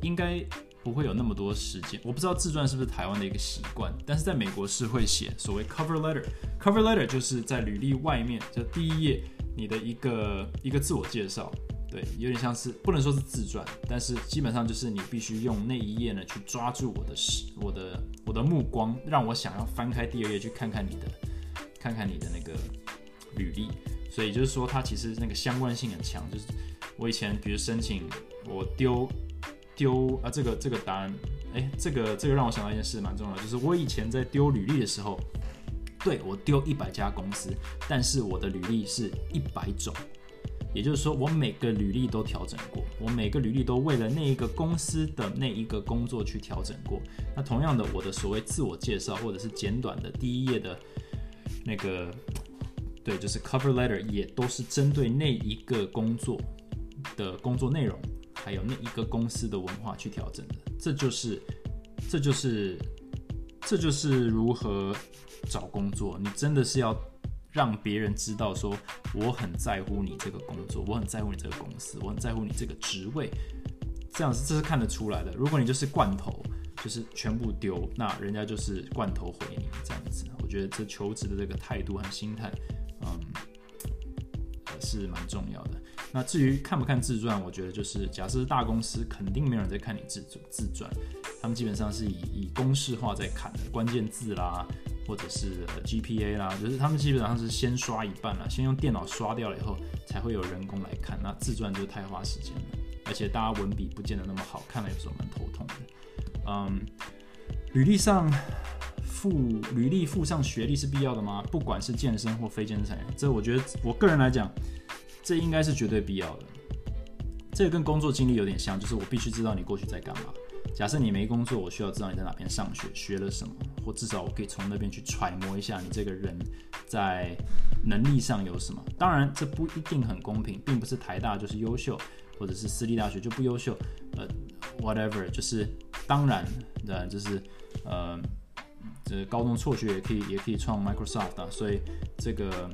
应该。不会有那么多时间，我不知道自传是不是台湾的一个习惯，但是在美国是会写所谓 cover letter。cover letter 就是在履历外面，就第一页你的一个一个自我介绍，对，有点像是不能说是自传，但是基本上就是你必须用那一页呢去抓住我的视我的我的目光，让我想要翻开第二页去看看你的看看你的那个履历。所以就是说它其实那个相关性很强，就是我以前比如申请我丢。丢啊，这个这个答案，哎，这个这个让我想到一件事蛮重要的，就是我以前在丢履历的时候，对我丢一百家公司，但是我的履历是一百种，也就是说我每个履历都调整过，我每个履历都为了那一个公司的那一个工作去调整过。那同样的，我的所谓自我介绍或者是简短的第一页的那个，对，就是 cover letter，也都是针对那一个工作的工作内容。还有那一个公司的文化去调整的，这就是，这就是，这就是如何找工作。你真的是要让别人知道说，我很在乎你这个工作，我很在乎你这个公司，我很在乎你这个职位。这样子这是看得出来的。如果你就是罐头，就是全部丢，那人家就是罐头回你这样子。我觉得这求职的这个态度和心态，嗯，是蛮重要的。那至于看不看自传，我觉得就是假设是大公司，肯定没有人在看你自。自传，他们基本上是以以公式化在看的，关键字啦，或者是 GPA 啦，就是他们基本上是先刷一半了，先用电脑刷掉了以后，才会有人工来看。那自传就太花时间了，而且大家文笔不见得那么好看了，有时候蛮头痛的。嗯，履历上附履历附上学历是必要的吗？不管是健身或非健身产业，这我觉得我个人来讲。这应该是绝对必要的。这个跟工作经历有点像，就是我必须知道你过去在干嘛。假设你没工作，我需要知道你在哪边上学，学了什么，或至少我可以从那边去揣摩一下你这个人在能力上有什么。当然，这不一定很公平，并不是台大就是优秀，或者是私立大学就不优秀。呃，whatever，就是当然的，就是呃，这高中辍学也可以，也可以创 Microsoft 啊。所以这个。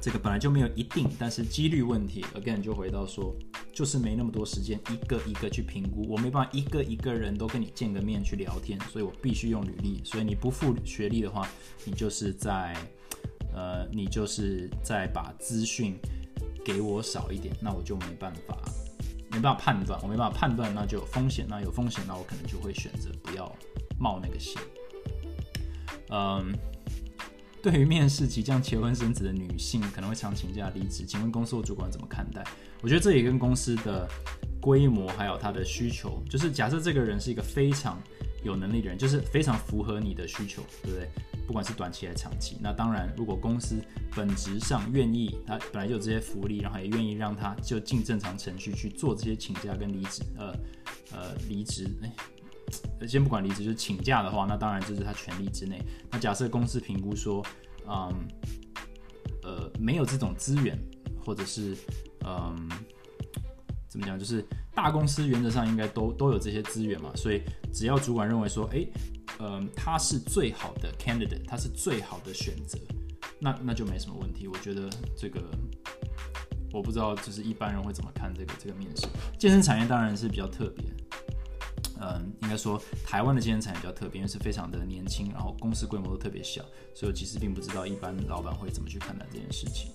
这个本来就没有一定，但是几率问题，again 就回到说，就是没那么多时间一个一个去评估，我没办法一个一个人都跟你见个面去聊天，所以我必须用履历。所以你不付学历的话，你就是在呃，你就是在把资讯给我少一点，那我就没办法。没办法判断，我没办法判断，那就有风险。那有风险，那我可能就会选择不要冒那个险。嗯，对于面试即将结婚生子的女性，可能会常请假离职，请问公司或主管怎么看待？我觉得这也跟公司的规模还有他的需求，就是假设这个人是一个非常有能力的人，就是非常符合你的需求，对不对？不管是短期还是长期，那当然，如果公司本质上愿意，他本来就有这些福利，然后也愿意让他就进正常程序去做这些请假跟离职，呃呃离职，哎，先不管离职，就是请假的话，那当然这是他权利之内。那假设公司评估说，嗯，呃，没有这种资源，或者是嗯，怎么讲，就是大公司原则上应该都都有这些资源嘛，所以只要主管认为说，哎。嗯，他是最好的 candidate，他是最好的选择，那那就没什么问题。我觉得这个我不知道，就是一般人会怎么看这个这个面试。健身产业当然是比较特别，嗯，应该说台湾的健身产业比较特别，因为是非常的年轻，然后公司规模都特别小，所以我其实并不知道一般老板会怎么去看待这件事情。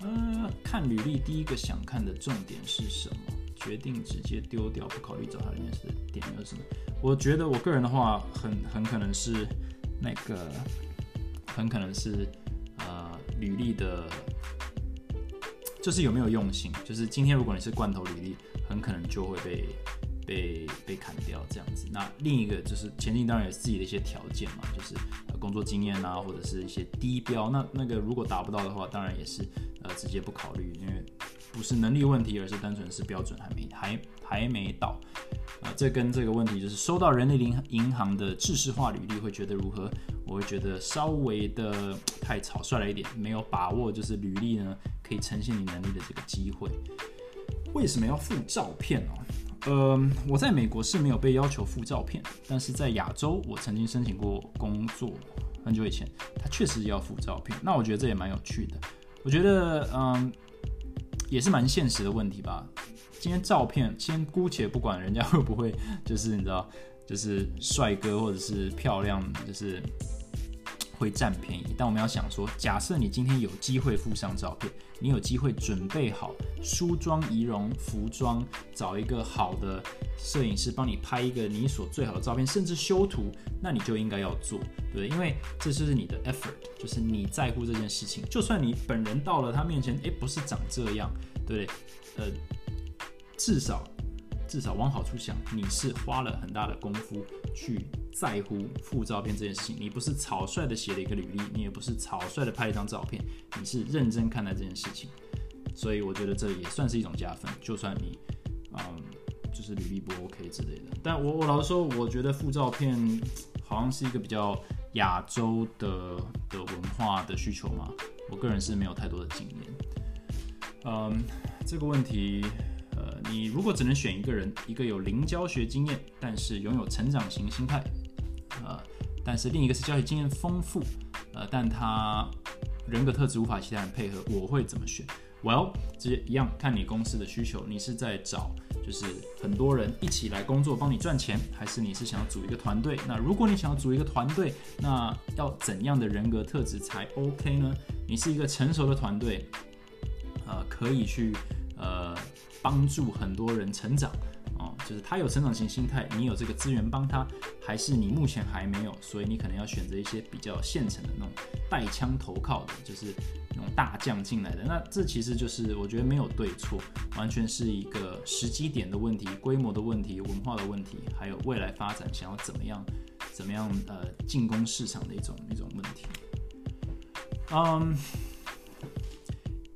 嗯，看履历第一个想看的重点是什么？决定直接丢掉，不考虑找他面试的点有什么？我觉得我个人的话，很很可能是那个，很可能是呃履历的，就是有没有用心。就是今天如果你是罐头履历，很可能就会被被被砍掉这样子。那另一个就是前进当然有自己的一些条件嘛，就是工作经验啊，或者是一些低标。那那个如果达不到的话，当然也是呃直接不考虑，因为。不是能力问题，而是单纯是标准还没还还没到啊！这跟这个问题就是收到人力银银行的制式化履历会觉得如何？我会觉得稍微的太草率了一点，没有把握就是履历呢可以呈现你能力的这个机会。为什么要附照片呢？呃，我在美国是没有被要求附照片，但是在亚洲我曾经申请过工作，很久以前他确实要附照片。那我觉得这也蛮有趣的。我觉得嗯。也是蛮现实的问题吧。今天照片先姑且不管人家会不会，就是你知道，就是帅哥或者是漂亮，就是会占便宜。但我们要想说，假设你今天有机会附上照片，你有机会准备好梳妆仪容、服装，找一个好的摄影师帮你拍一个你所最好的照片，甚至修图，那你就应该要做，对对因为这就是你的 effort，就是你在乎这件事情。就算你本人到了他面前，诶，不是长这样。对对，呃，至少至少往好处想，你是花了很大的功夫去在乎附照片这件事情，你不是草率的写了一个履历，你也不是草率的拍一张照片，你是认真看待这件事情，所以我觉得这也算是一种加分，就算你嗯就是履历不 OK 之类的，但我我老实说，我觉得附照片好像是一个比较亚洲的的文化的需求嘛，我个人是没有太多的经验。嗯，这个问题，呃，你如果只能选一个人，一个有零教学经验，但是拥有成长型心态，呃，但是另一个是教学经验丰富，呃，但他人格特质无法其他人配合，我会怎么选？Well，这一样看你公司的需求，你是在找就是很多人一起来工作帮你赚钱，还是你是想要组一个团队？那如果你想要组一个团队，那要怎样的人格特质才 OK 呢？你是一个成熟的团队。呃，可以去帮助很多人成长哦，就是他有成长型心态，你有这个资源帮他，还是你目前还没有，所以你可能要选择一些比较现成的那种带枪投靠的，就是那种大将进来的。那这其实就是我觉得没有对错，完全是一个时机点的问题、规模的问题、文化的问题，还有未来发展想要怎么样、怎么样呃进攻市场的一种一种问题。嗯。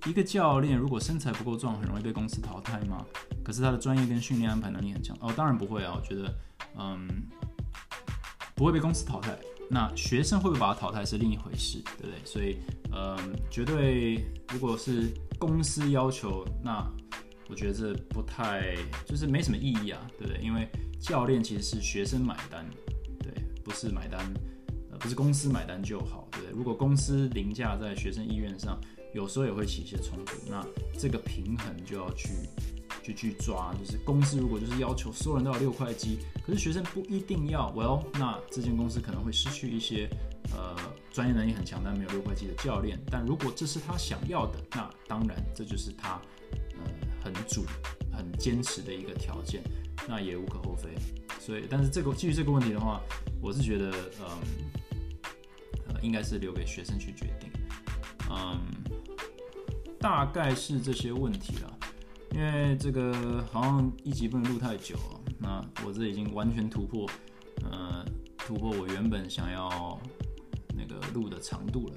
一个教练如果身材不够壮，很容易被公司淘汰吗？可是他的专业跟训练安排能力很强哦，当然不会啊。我觉得，嗯，不会被公司淘汰。那学生会不会把他淘汰是另一回事，对不对？所以，嗯，绝对如果是公司要求，那我觉得这不太就是没什么意义啊，对不对？因为教练其实是学生买单，对，不是买单，呃，不是公司买单就好，对不对？如果公司凌驾在学生意愿上。有时候也会起一些冲突，那这个平衡就要去去去抓，就是公司如果就是要求所有人都要六块肌，可是学生不一定要，Well，那这间公司可能会失去一些呃专业能力很强但没有六块肌的教练。但如果这是他想要的，那当然这就是他呃很主很坚持的一个条件，那也无可厚非。所以，但是这个基于这个问题的话，我是觉得嗯呃应该是留给学生去决定，嗯，大概是这些问题了。因为这个好像一集不能录太久啊，那我这已经完全突破，呃，突破我原本想要那个录的长度了。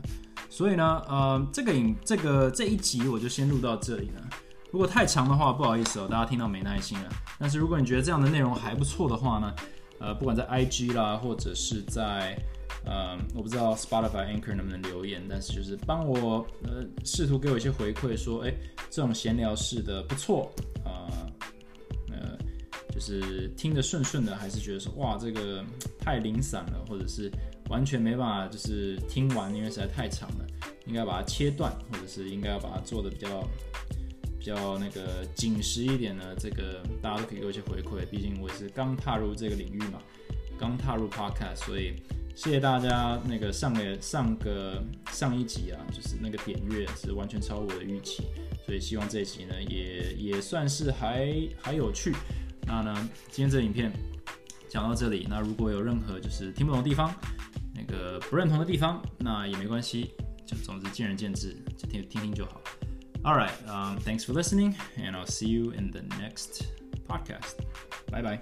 所以呢，呃，这个影这个这一集我就先录到这里了。如果太长的话，不好意思哦，大家听到没耐心了。但是如果你觉得这样的内容还不错的话呢，呃，不管在 IG 啦，或者是在呃，我不知道 Spotify Anchor 能不能留言，但是就是帮我呃试图给我一些回馈，说哎这种闲聊式的不错啊，呃就是听得顺顺的，还是觉得说哇这个太零散了，或者是完全没办法就是听完，因为实在太长了，应该把它切断，或者是应该要把它做的比较比较那个紧实一点呢？这个大家都可以给我一些回馈，毕竟我也是刚踏入这个领域嘛，刚踏入 Podcast，所以。谢谢大家，那个上个上个上一集啊，就是那个点阅是完全超我的预期，所以希望这一集呢也也算是还还有趣。那呢，今天这影片讲到这里，那如果有任何就是听不懂的地方，那个不认同的地方，那也没关系，就总之见仁见智，就听听听就好。All right, um, thanks for listening, and I'll see you in the next podcast. Bye bye.